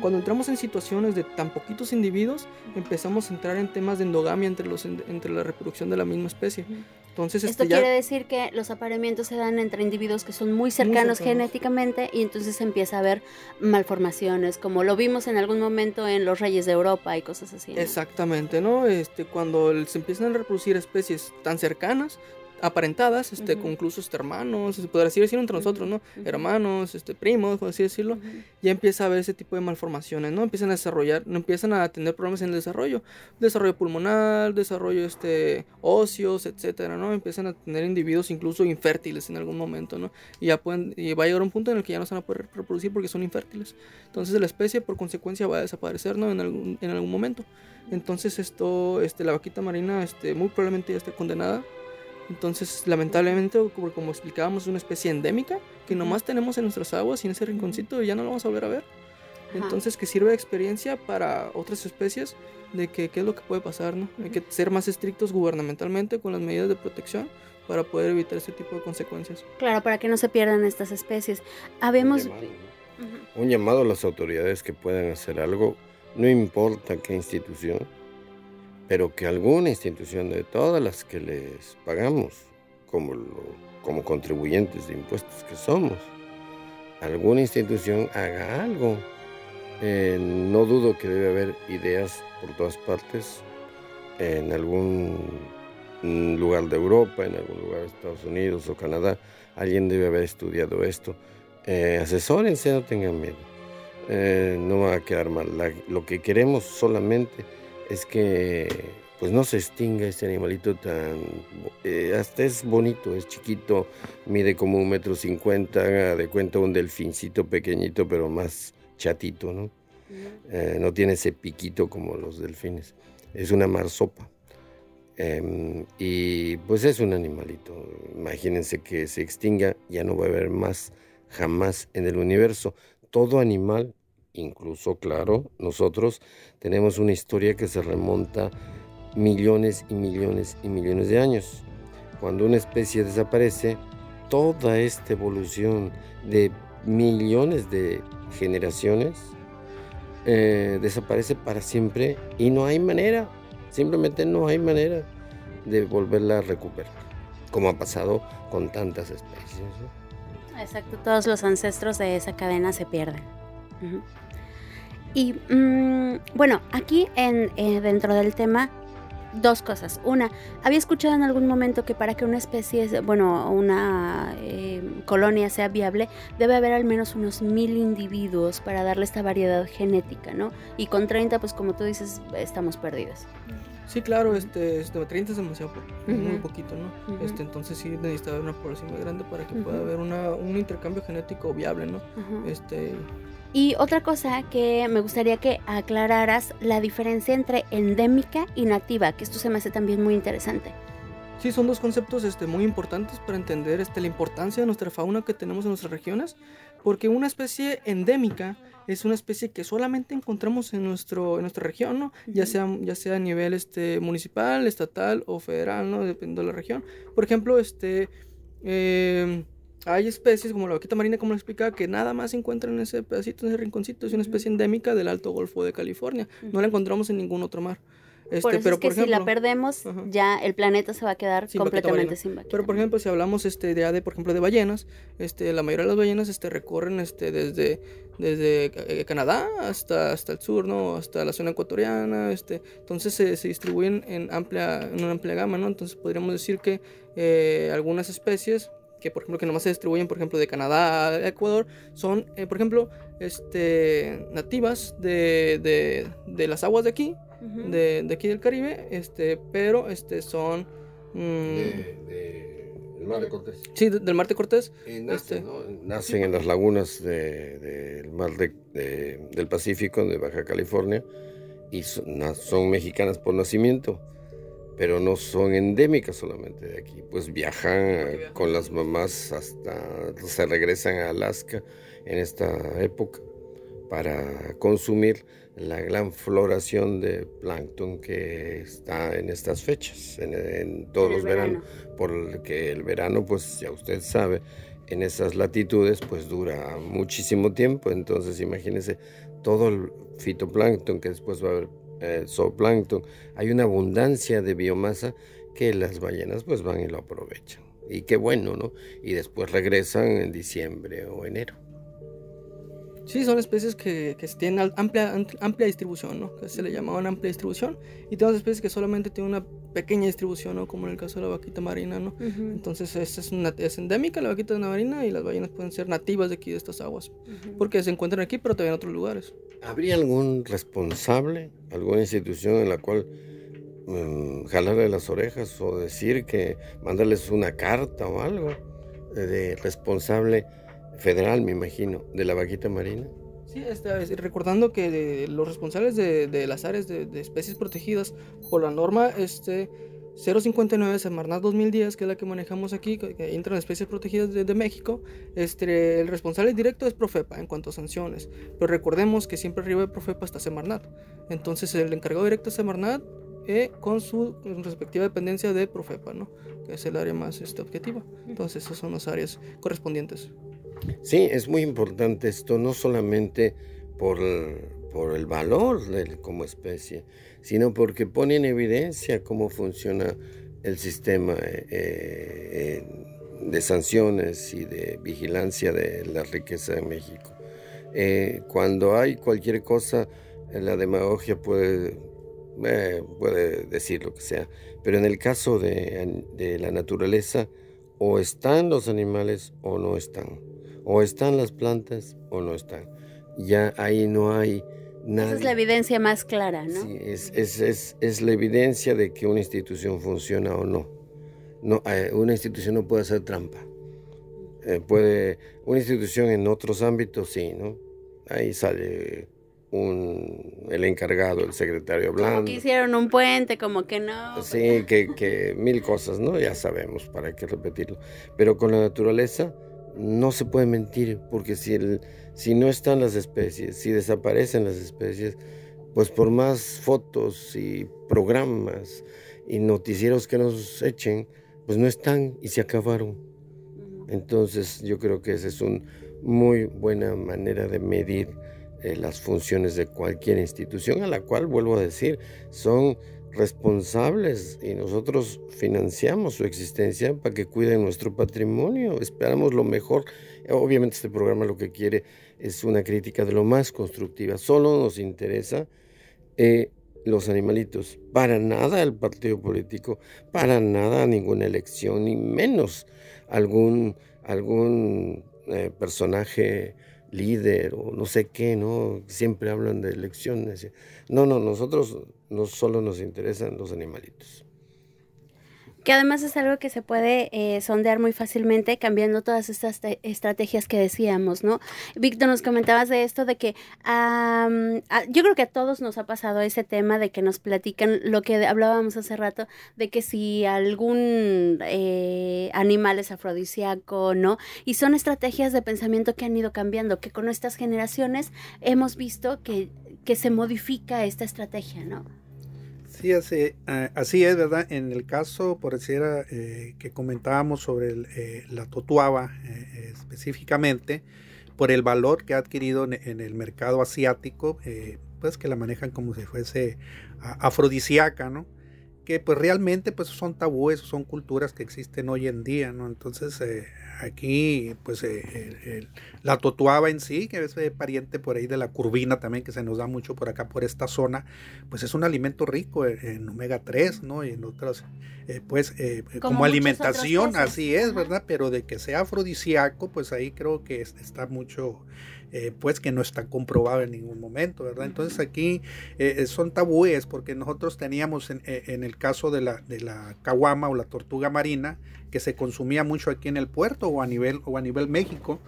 Cuando entramos en situaciones de tan poquitos individuos, empezamos a entrar en temas de endogamia entre, los, entre la reproducción de la misma especie. Entonces, Esto este, quiere decir que los apareamientos se dan entre individuos que son muy cercanos, genéticamente y entonces empieza a haber malformaciones, como lo vimos en algún momento en los reyes de Europa y cosas así. Exactamente, ¿no? Este, cuando se empiezan a reproducir especies tan cercanas, aparentadas, este, con incluso este, hermanos, se podría decir entre nosotros, ¿no? Hermanos, este, primos, por así decirlo, ya empieza a haber ese tipo de malformaciones, ¿no? Empiezan a desarrollar, no empiezan a tener problemas en el desarrollo, desarrollo pulmonar, desarrollo este, óseos, etcétera, ¿no? Empiezan a tener individuos incluso infértiles en algún momento, ¿no? Y ya pueden, y va a llegar un punto en el que ya no se van a poder reproducir porque son infértiles. Entonces la especie por consecuencia va a desaparecer, ¿no? En algún, en algún momento. Entonces esto, este, la vaquita marina, este, muy probablemente ya esté condenada entonces, lamentablemente, como, explicábamos, es una especie endémica que nomás tenemos en nuestras aguas y en ese rinconcito y ya no lo vamos a volver a ver. Entonces, que sirve de experiencia para otras especies de que qué es lo que puede pasar, ¿no? Hay que ser más estrictos gubernamentalmente con las medidas de protección para poder evitar este tipo de consecuencias. Claro, para que no se pierdan estas especies. Habemos... Un llamado a las autoridades que puedan hacer algo, no importa qué institución, pero que alguna institución de todas las que les pagamos, como, como contribuyentes de impuestos que somos, alguna institución haga algo. Eh, no dudo que debe haber ideas por todas partes, en algún lugar de Europa, en algún lugar de Estados Unidos o Canadá, alguien debe haber estudiado esto. Eh, asesórense, no tengan miedo. Eh, no va a quedar mal. lo que queremos solamente es que pues no se extinga este animalito tan... Eh, hasta es bonito, es chiquito, mide como un metro cincuenta, de cuenta un delfincito pequeñito, pero más chatito, ¿no? Eh, no tiene ese piquito como los delfines. Es una marsopa. Em, y pues es un animalito. Imagínense que se extinga, ya no va a haber más jamás en el universo. Todo animal incluso, claro, nosotros tenemos una historia que se remonta millones y millones y millones de años. Cuando una especie desaparece, toda esta evolución de millones de generaciones eh, desaparece para siempre y no hay manera, simplemente no hay manera de volverla a recuperar, como ha pasado con tantas especies. Exacto, todos los ancestros de esa cadena se pierden. Y mm, bueno, aquí en, eh, dentro del tema, dos cosas. Una, había escuchado en algún momento que para que una especie, bueno, una eh, colonia sea viable, debe haber al menos unos mil individuos para darle esta variedad genética, ¿no? Y con 30, pues como tú dices, estamos perdidos. Sí, claro, este, este 30 es demasiado muy poquito, ¿no? este, entonces sí necesita haber una población muy grande para que pueda haber una, un intercambio genético viable, ¿no? Este, y otra cosa que me gustaría que aclararas la diferencia entre endémica y nativa, que esto se me hace también muy interesante. Sí, son dos conceptos este, muy importantes para entender este, la importancia de nuestra fauna que tenemos en nuestras regiones, porque una especie endémica es una especie que solamente encontramos en, nuestro, en nuestra región, ¿no? ya, sea, ya sea a nivel este, municipal, estatal o federal, ¿no? dependiendo de la región. Por ejemplo, este, eh, hay especies como la vaquita marina, como lo explicaba, que nada más se encuentra en ese pedacito, en ese rinconcito. Es una especie endémica del Alto Golfo de California. No la encontramos en ningún otro mar. Este, pero es que si la perdemos, ya el planeta se va a quedar completamente sin vaquita. Pero por ejemplo, si hablamos este de, por ejemplo de ballenas, este la mayoría de las ballenas este recorren este desde desde eh, Canadá hasta hasta el sur, ¿no? Hasta la zona ecuatoriana, este, entonces se, se distribuyen en amplia en una amplia gama, ¿no? Entonces podríamos decir que eh, algunas especies que por ejemplo que nomás se distribuyen por ejemplo de Canadá a Ecuador son eh, por ejemplo este nativas de, de, de las aguas de aquí de, de, aquí del Caribe este pero este son mm, de, del mar de Cortés. sí del mar de Cortés nacen, este, nacen en las lagunas del mar del Pacífico de Baja California y son, son mexicanas por nacimiento pero no son endémicas solamente de aquí, pues viajan con las mamás hasta, se regresan a Alaska en esta época para consumir la gran floración de plancton que está en estas fechas, en, todos los veranos, porque el verano, pues ya usted sabe, en esas latitudes pues dura muchísimo tiempo, entonces imagínense todo el fitoplancton que después va a haber eh, zooplancton, hay una abundancia de biomasa que las ballenas pues van y lo aprovechan. Y qué bueno, ¿no? Y después regresan en diciembre o enero. Sí, son especies que, que tienen amplia, amplia distribución, ¿no? Que se le llamaban amplia distribución. Y tenemos especies que solamente tienen una pequeña distribución, ¿no? Como en el caso de la vaquita marina, ¿no? Entonces, esta es, una, es endémica, la vaquita marina, y las ballenas pueden ser nativas de aquí, de estas aguas. Porque se encuentran aquí, pero también en otros lugares. ¿Habría algún responsable, alguna institución en la cual um, jalarle las orejas o decir que mandarles una carta o algo de responsable? Federal, me imagino, de la vaquita marina. Sí, este, recordando que los responsables de, las áreas de, especies protegidas por la norma este, 059 Semarnat 2010, que es la que manejamos aquí, que, entran especies protegidas de, México, este, el responsable directo es Profepa en cuanto a sanciones. Pero recordemos que siempre arriba de Profepa está Semarnat. Entonces el encargado directo es Semarnat eh, con su respectiva dependencia de Profepa, ¿no? que es el área más este, objetiva. Entonces esas son las áreas correspondientes. Sí, es muy importante esto, no solamente por, por el valor como especie, sino porque pone en evidencia cómo funciona el sistema eh, eh, de sanciones y de vigilancia de la riqueza de México. Eh, cuando hay cualquier cosa, la demagogia puede, puede decir lo que sea, pero en el caso de, de la naturaleza, o están los animales o no están. O están las plantas o no están. Ya ahí no hay nada. Esa es la evidencia más clara, ¿no? Sí, es, es, es, la evidencia de que una institución funciona o no. no eh, una institución no puede hacer trampa. Eh, puede, una institución en otros ámbitos sí, ¿no? Ahí sale un, el encargado, el secretario hablando. Como que hicieron un puente, como que no. Sí, que, que mil cosas, ¿no? Ya sabemos, para qué repetirlo. Pero con la naturaleza no se puede mentir, porque si, el, si no están las especies, si desaparecen las especies, pues por más fotos y programas y noticieros que nos echen, pues no están y se acabaron. Entonces yo creo que esa es una muy buena manera de medir eh, las funciones de cualquier institución, a la cual, vuelvo a decir, son responsables y nosotros financiamos su existencia para que cuiden nuestro patrimonio. Esperamos lo mejor. Obviamente este programa lo que quiere es una crítica de lo más constructiva. Solo nos interesa eh, los animalitos. Para nada el partido político, para nada ninguna elección, ni menos algún, algún eh, personaje líder o no sé qué, ¿no? Siempre hablan de elecciones. No, no, nosotros no solo nos interesan los animalitos que además es algo que se puede eh, sondear muy fácilmente cambiando todas estas estrategias que decíamos, ¿no? Víctor, nos comentabas de esto, de que yo creo que a todos nos ha pasado ese tema de que nos platican lo que hablábamos hace rato, de que si algún eh, animal es afrodisíaco, ¿no? Y son estrategias de pensamiento que han ido cambiando, que con estas generaciones hemos visto que, que se modifica esta estrategia, ¿no? Sí, así, ah, así es, ¿verdad? En el caso, por decir, eh, que comentábamos sobre eh, la totuaba eh, específicamente, por el valor que ha adquirido en, el mercado asiático, pues que la manejan como si fuese afrodisíaca, ¿no? Que pues realmente pues son tabúes, son culturas que existen hoy en día, ¿no? Entonces aquí pues eh, la totuaba en sí, que es eh, pariente por ahí de la curvina también, que se nos da mucho por acá, por esta zona, pues es un alimento rico en, omega 3, ¿no? Y en otras, eh, pues como, alimentación, así es, ¿verdad? Pero de que sea afrodisíaco, pues ahí creo que está mucho eh, pues que no está comprobado en ningún momento, ¿verdad? Entonces aquí eh, eh, son tabúes porque nosotros teníamos en, el caso de la, de la caguama o la tortuga marina que se consumía mucho aquí en el puerto o a nivel, o a nivel México,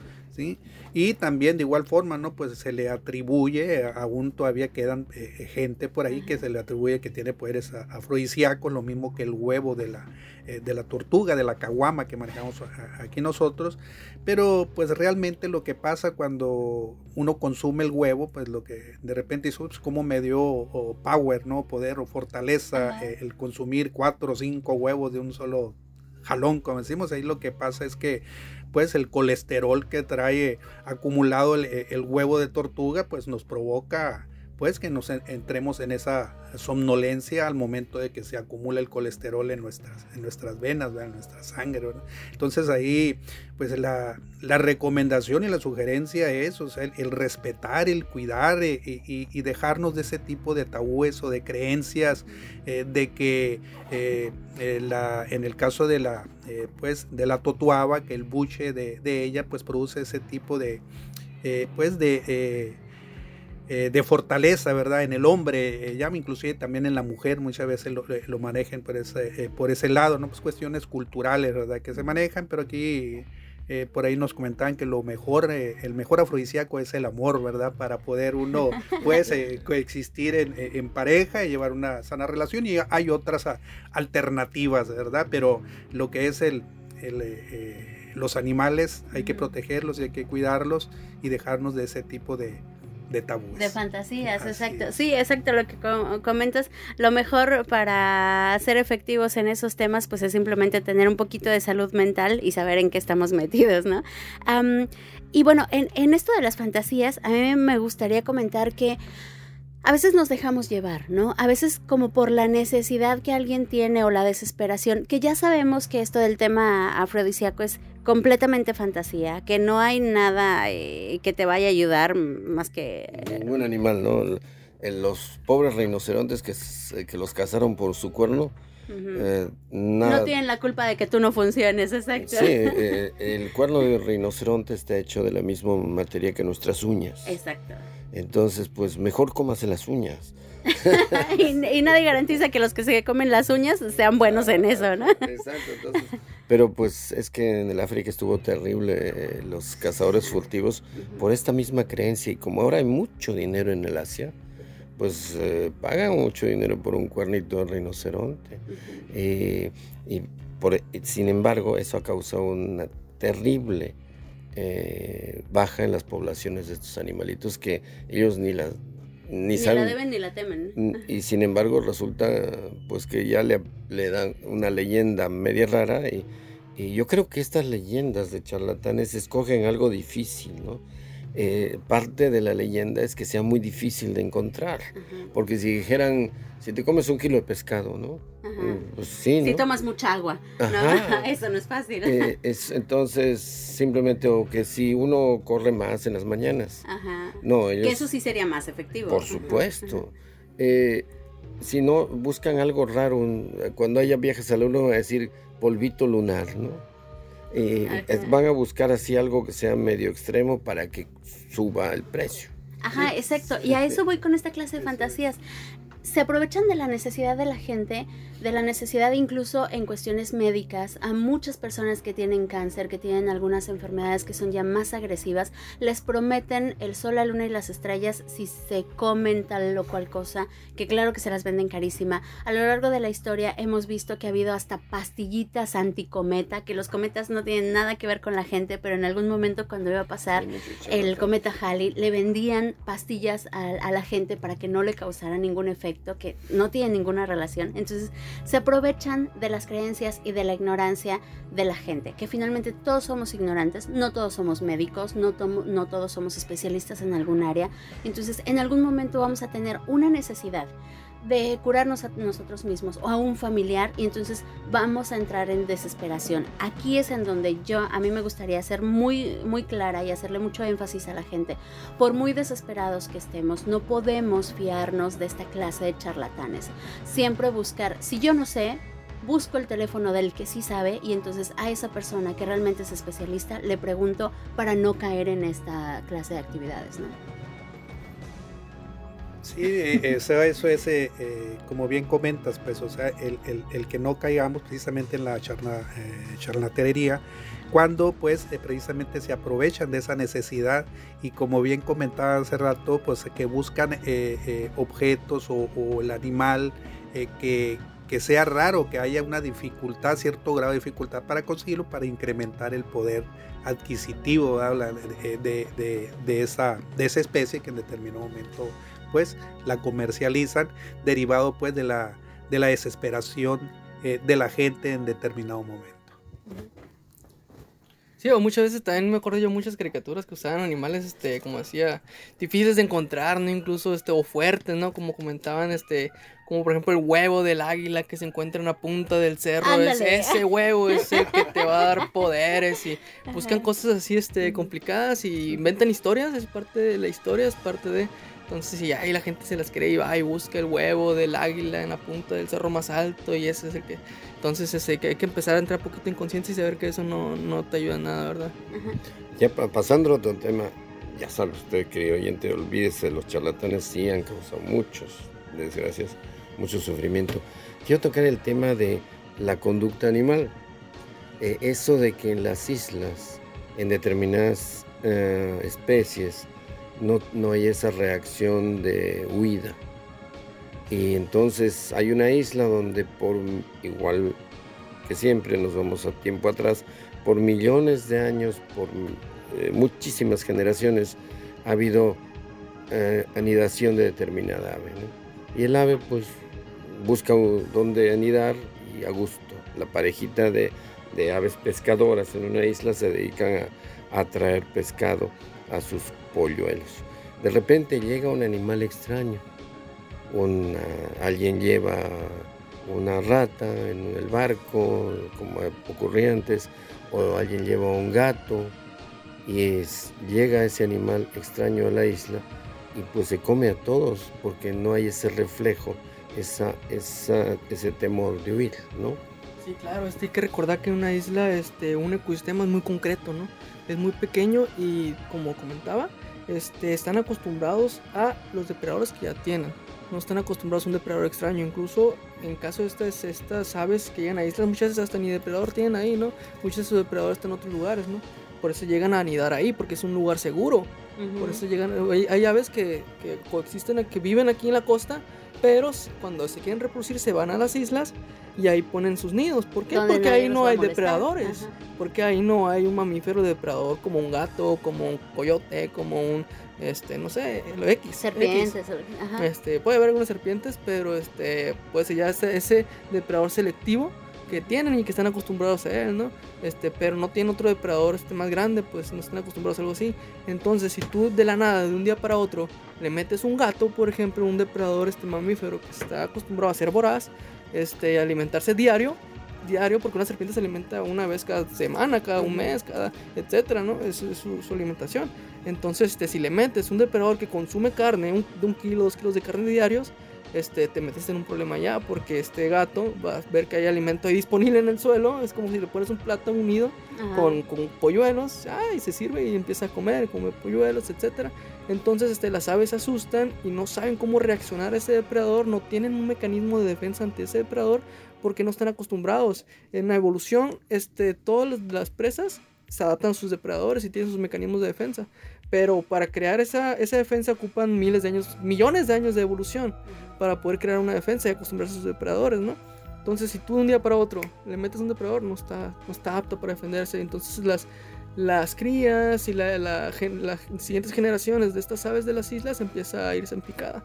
y también de igual forma, ¿no? Pues se le atribuye, aún todavía quedan eh, gente por ahí que se le atribuye que tiene poderes afrodisíacos, lo mismo que el huevo de la, eh, de la tortuga, de la caguama que manejamos aquí nosotros, pero pues realmente lo que pasa cuando uno consume el huevo, pues lo que de repente es pues, como me dio power, ¿no? Poder o fortaleza eh, el consumir cuatro o cinco huevos de un solo jalón, como decimos, ahí lo que pasa es que pues el colesterol que trae acumulado el, el huevo de tortuga, pues nos provoca pues que nos entremos en esa somnolencia al momento de que se acumula el colesterol en nuestras, en nuestras venas, en nuestra sangre. Entonces ahí, pues la, recomendación y la sugerencia es el, respetar, el cuidar eh, y, dejarnos de ese tipo de tabúes o de creencias eh, de que eh, la, en el caso de la, pues, de la totuaba, que el buche de, de, ella pues produce ese tipo de, pues de eh, de fortaleza, ¿verdad? En el hombre, eh, ya inclusive también en la mujer muchas veces lo, eh, lo manejan por ese, por ese lado, ¿no? Pues cuestiones culturales, ¿verdad? Que se manejan, pero aquí por ahí nos comentaban que lo mejor, el mejor afrodisíaco es el amor, ¿verdad? Para poder uno, pues, <laughs> coexistir en, en, pareja y llevar una sana relación y hay otras alternativas, ¿verdad? Pero lo que es el... los animales hay que protegerlos y hay que cuidarlos y dejarnos de ese tipo de, de tabúes. De fantasías, exacto. Sí, exacto lo que comentas. Lo mejor para ser efectivos en esos temas, pues es simplemente tener un poquito de salud mental y saber en qué estamos metidos, ¿no? y bueno, en, en esto de las fantasías, a mí me gustaría comentar que a veces nos dejamos llevar, ¿no? A veces como por la necesidad que alguien tiene o la desesperación, que ya sabemos que esto del tema afrodisíaco es completamente fantasía, que no hay nada eh, que te vaya a ayudar más que... Ningún animal, ¿no? los pobres rinocerontes que, que los cazaron por su cuerno, eh, no tienen la culpa de que tú no funciones, exacto. Sí, eh, el cuerno de rinoceronte está hecho de la misma materia que nuestras uñas. Exacto. Entonces, pues mejor cómase las uñas. <laughs> y, nadie garantiza que los que se comen las uñas sean buenos en eso, ¿no? <laughs> Exacto, entonces. Pero pues es que en el África estuvo terrible eh, los cazadores furtivos por esta misma creencia y como ahora hay mucho dinero en el Asia, pues eh, pagan mucho dinero por un cuernito de rinoceronte. y por, sin embargo, eso ha causado una terrible eh, baja en las poblaciones de estos animalitos que ellos ni la ni, la deben ni la temen. Y sin embargo resulta pues que ya le, le dan una leyenda media rara y, y, yo creo que estas leyendas de charlatanes escogen algo difícil, ¿no? Eh, parte de la leyenda es que sea muy difícil de encontrar, porque si dijeran, si te comes un kilo de pescado, ¿no? Mm, pues sí, Si tomas mucha agua, <laughs> eso no es fácil. Eh, <laughs> es, entonces, simplemente, o que si uno corre más en las mañanas. No, que eso sí sería más efectivo. Por supuesto. Eh, si no, buscan algo raro, cuando haya viajes al uno va a decir polvito lunar, ¿no? Y van a buscar así algo que sea medio extremo para que suba el precio. Ajá, exacto. Y a eso voy con esta clase de fantasías. Se aprovechan de la necesidad de la gente, de la necesidad incluso en cuestiones médicas, a muchas personas que tienen cáncer, que tienen algunas enfermedades que son ya más agresivas, les prometen el sol, la luna y las estrellas si se comen tal o cual cosa, que claro que se las venden carísima. A lo largo de la historia hemos visto que ha habido hasta pastillitas anticometa, que los cometas no tienen nada que ver con la gente, pero en algún momento cuando iba a pasar el cometa Halley, le vendían pastillas a, a la gente para que no le causara ningún efecto que no tiene ninguna relación. Entonces se aprovechan de las creencias y de la ignorancia de la gente, que finalmente todos somos ignorantes, no todos somos médicos, no, no todos somos especialistas en algún área. Entonces en algún momento vamos a tener una necesidad de curarnos a nosotros mismos o a un familiar y entonces vamos a entrar en desesperación. Aquí es en donde yo a mí me gustaría ser muy muy clara y hacerle mucho énfasis a la gente. Por muy desesperados que estemos, no podemos fiarnos de esta clase de charlatanes. Siempre buscar, si yo no sé, busco el teléfono del que sí sabe y entonces a esa persona que realmente es especialista le pregunto para no caer en esta clase de actividades. Sí, eh, eso, eso es, eh, eh, como bien comentas, pues, o sea, el, el, el que no caigamos precisamente en la charla, charlatería, cuando pues precisamente se aprovechan de esa necesidad y como bien comentaba hace rato, pues que buscan objetos o, el animal que, que sea raro, que haya una dificultad, cierto grado de dificultad para conseguirlo, para incrementar el poder adquisitivo de, de, de, esa, de esa especie que en determinado momento pues la comercializan derivado pues de la, de la desesperación eh, de la gente en determinado momento. Sí, o muchas veces también me acuerdo yo muchas caricaturas que usaban animales, este, como decía, difíciles de encontrar, ¿no? Incluso, este, o fuertes, ¿no? Como comentaban, este, como por ejemplo el huevo del águila que se encuentra en la punta del cerro, es ese huevo es el que te va a dar <laughs> poderes y buscan cosas así, este, complicadas y inventan historias, es parte de la historia, es parte de... Entonces, si ahí la gente se las cree y va y busca el huevo del águila en la punta del cerro más alto y ese es el que... Entonces, ese, que hay que empezar a entrar poquito en conciencia y saber que eso no, no te ayuda en nada, ¿verdad? Ya pasando a otro tema, ya sabe usted, querido oyente, olvídese, los charlatanes sí han causado muchos desgracias, mucho sufrimiento. Quiero tocar el tema de la conducta animal. Eh, eso de que en las islas, en determinadas eh, especies, no, hay esa reacción de huida. Y entonces hay una isla donde por igual que siempre nos vamos a tiempo atrás, por millones de años, por eh, muchísimas generaciones, ha habido eh, anidación de determinada ave. Y el ave pues busca donde anidar y a gusto. La parejita de, aves pescadoras en una isla se dedican a, a traer pescado a sus polluelos. De repente llega un animal extraño. alguien lleva una rata en el barco, como ocurría antes, o alguien lleva un gato y llega ese animal extraño a la isla y pues se come a todos porque no hay ese reflejo, esa, ese temor de huir, ¿no? Sí, claro, este, hay que recordar que una isla este, un ecosistema es muy concreto, ¿no? Es muy pequeño y como comentaba, este, están acostumbrados a los depredadores que ya tienen. No están acostumbrados a un depredador extraño. Incluso en caso de estas, estas aves que llegan a islas, muchas veces hasta ni depredador tienen ahí, ¿no? Muchos de esos depredadores están en otros lugares, ¿no? Por eso llegan a anidar ahí, porque es un lugar seguro. Por eso llegan. Hay, aves que, que, coexisten, que viven aquí en la costa, pero cuando se quieren reproducir se van a las islas y ahí ponen sus nidos. ¿Por qué? Porque ahí no hay depredadores. Porque ahí no hay un mamífero depredador como un gato, como un coyote, como un este, no sé, lo X. Serpientes. Este, puede haber algunas serpientes, pero este, pues ya ese, ese depredador selectivo que tienen y que están acostumbrados a él, ¿no? Este, pero no tiene otro depredador este más grande, pues no están acostumbrados a algo así. Entonces, si tú de la nada, de un día para otro, le metes un gato, por ejemplo, un depredador este mamífero que está acostumbrado a ser voraz, este, alimentarse diario, diario, porque una serpiente se alimenta una vez cada semana, cada un mes, cada, etcétera, ¿no? Es, su, alimentación. Entonces, este, si le metes un depredador que consume carne, de un kilo, dos kilos de carne diarios, este, te metes en un problema ya, porque este gato va a ver que hay alimento ahí disponible en el suelo, es como si le pones un plato unido con, con, polluelos, y se sirve y empieza a comer, come polluelos, etcétera. Entonces este, las aves se asustan y no saben cómo reaccionar a ese depredador, no tienen un mecanismo de defensa ante ese depredador porque no están acostumbrados. En la evolución, este, todas las presas se adaptan a sus depredadores y tienen sus mecanismos de defensa. Pero para crear esa, esa defensa ocupan miles de años, millones de años de evolución para poder crear una defensa y acostumbrarse a sus depredadores, ¿no? Entonces, si tú de un día para otro le metes un depredador, no está, no está apto para defenderse. Entonces, las, las crías y la, las siguientes generaciones de estas aves de las islas empieza a irse en picada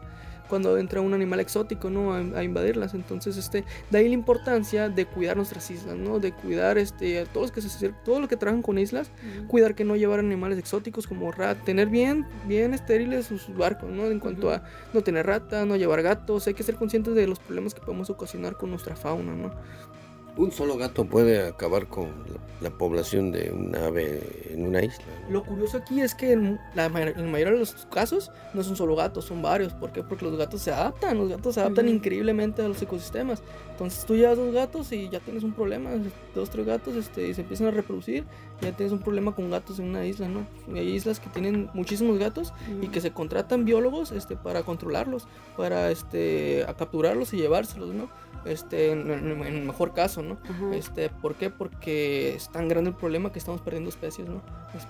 cuando entra un animal exótico, ¿no? A, invadirlas. Entonces, este, de ahí la importancia de cuidar nuestras islas, ¿no? De cuidar, este, todos los que se, todos los que trabajan con islas, cuidar que no llevar animales exóticos como rat, tener bien, bien estériles sus barcos, ¿no? En cuanto a no tener rata, no llevar gatos, hay que ser conscientes de los problemas que podemos ocasionar con nuestra fauna, ¿no? Un solo gato puede acabar con la, población de un ave en una isla. Lo curioso aquí es que en la, mayoría de los casos no es un solo gato, son varios. ¿Por qué? Porque los gatos se adaptan, los gatos se adaptan increíblemente a los ecosistemas. Entonces tú llevas dos gatos y ya tienes un problema, dos, tres gatos este, y se empiezan a reproducir y ya tienes un problema con gatos en una isla, ¿no? Hay islas que tienen muchísimos gatos y que se contratan biólogos este, para controlarlos, para este, a capturarlos y llevárselos, ¿no? este, en, el mejor caso, ¿no? Este, ¿Por qué? Porque es tan grande el problema que estamos perdiendo especies, ¿no?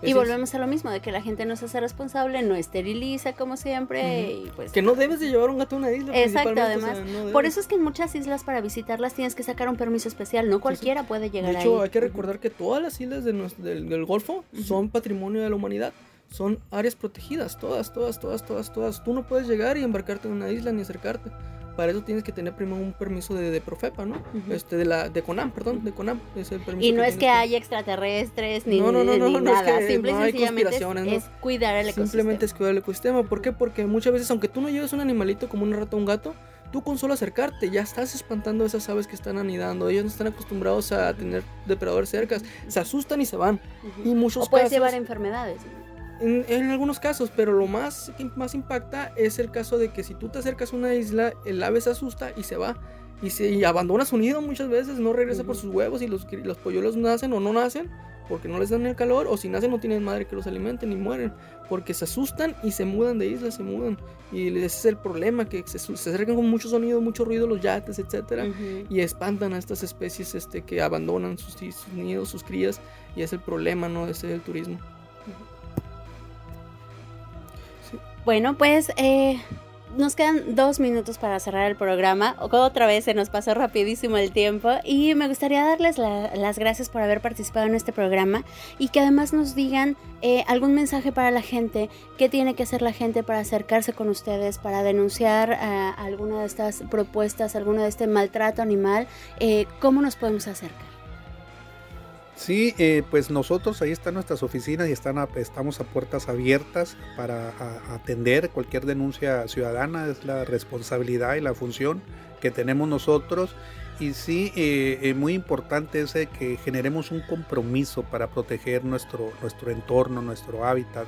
Y volvemos a lo mismo, de que la gente no se hace responsable, no esteriliza como siempre, y pues... Que no debes de llevar un gato a una isla. Exacto, además. por eso es que en muchas islas para visitarlas tienes que sacar un permiso especial, no cualquiera puede llegar. De hecho, hay que recordar que todas las islas del, del, Golfo son patrimonio de la humanidad son áreas protegidas, todas, todas, todas, todas, todas. Tú no puedes llegar y embarcarte en una isla ni acercarte. Para eso tienes que tener primero un permiso de, de Profepa, ¿no? Este, de la, de CONAM, perdón, de CONAM. Es el permiso y no es que haya extraterrestres ni, no, no, no, ni nada, es simple y sencillamente es, cuidar el ecosistema. Simplemente es cuidar el ecosistema. ¿Por qué? Porque muchas veces, aunque tú no lleves un animalito como un rato o un gato, tú con solo acercarte ya estás espantando a esas aves que están anidando. Ellos no están acostumbrados a tener depredadores cerca, se asustan y se van. Y muchos o puedes llevar enfermedades. En, algunos casos, pero lo más que más impacta es el caso de que si tú te acercas a una isla, el ave se asusta y se va. Y, se, abandona su nido muchas veces, no regresa por sus huevos y los, los polluelos nacen o no nacen porque no les dan el calor o si nacen no tienen madre que los alimenten y mueren porque se asustan y se mudan de isla, se mudan y ese es el problema que se, acercan con mucho sonido, mucho ruido los yates, etcétera y espantan a estas especies este que abandonan sus, nidos, sus crías y es el problema, ¿no? Ese del turismo. Bueno, pues eh, nos quedan dos minutos para cerrar el programa. Otra vez se nos pasó rapidísimo el tiempo y me gustaría darles las gracias por haber participado en este programa y que además nos digan eh, algún mensaje para la gente, qué tiene que hacer la gente para acercarse con ustedes, para denunciar eh, alguna de estas propuestas, alguno de este maltrato animal, eh, cómo nos podemos acercar. Sí, eh, pues nosotros ahí están nuestras oficinas y están estamos a puertas abiertas para atender cualquier denuncia ciudadana, es la responsabilidad y la función que tenemos nosotros. Y sí, eh, eh, muy importante es que generemos un compromiso para proteger nuestro, nuestro entorno, nuestro hábitat,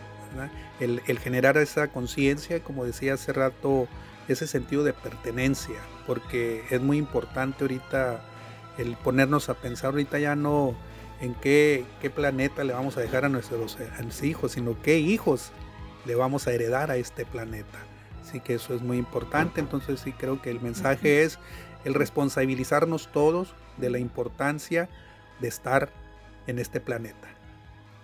el, el generar esa conciencia, como decía hace rato, ese sentido de pertenencia, porque es muy importante ahorita el ponernos a pensar, ahorita ya no en qué, qué planeta le vamos a dejar a nuestros, hijos, sino qué hijos le vamos a heredar a este planeta. Así que eso es muy importante. Entonces sí creo que el mensaje es el responsabilizarnos todos de la importancia de estar en este planeta.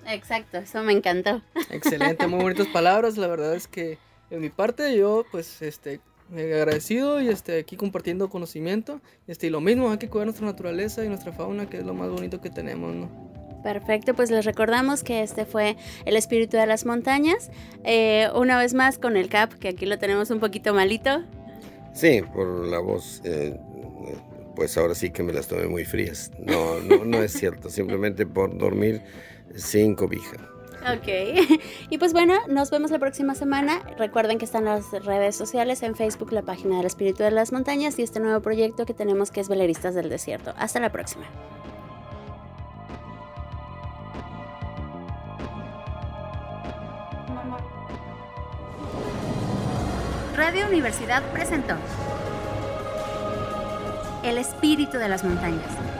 Exacto, eso me encantó. Excelente, muy bonitas palabras. La verdad es que en mi parte yo pues este agradecido y este, aquí compartiendo conocimiento. Este, y lo mismo, hay que cuidar nuestra naturaleza y nuestra fauna, que es lo más bonito que tenemos, ¿no? Perfecto, pues les recordamos que este fue el espíritu de las montañas. Eh, una vez más con el CAP, que aquí lo tenemos un poquito malito. Sí, por la voz, eh, pues ahora sí que me las tomé muy frías. No, no, no es cierto, <laughs> simplemente por dormir sin cobija. Ok. <laughs> Y pues bueno, nos vemos la próxima semana. Recuerden que están las redes sociales, en Facebook la página del Espíritu de las Montañas y este nuevo proyecto que tenemos que es Veleristas del Desierto. Hasta la próxima. Radio Universidad presentó El Espíritu de las Montañas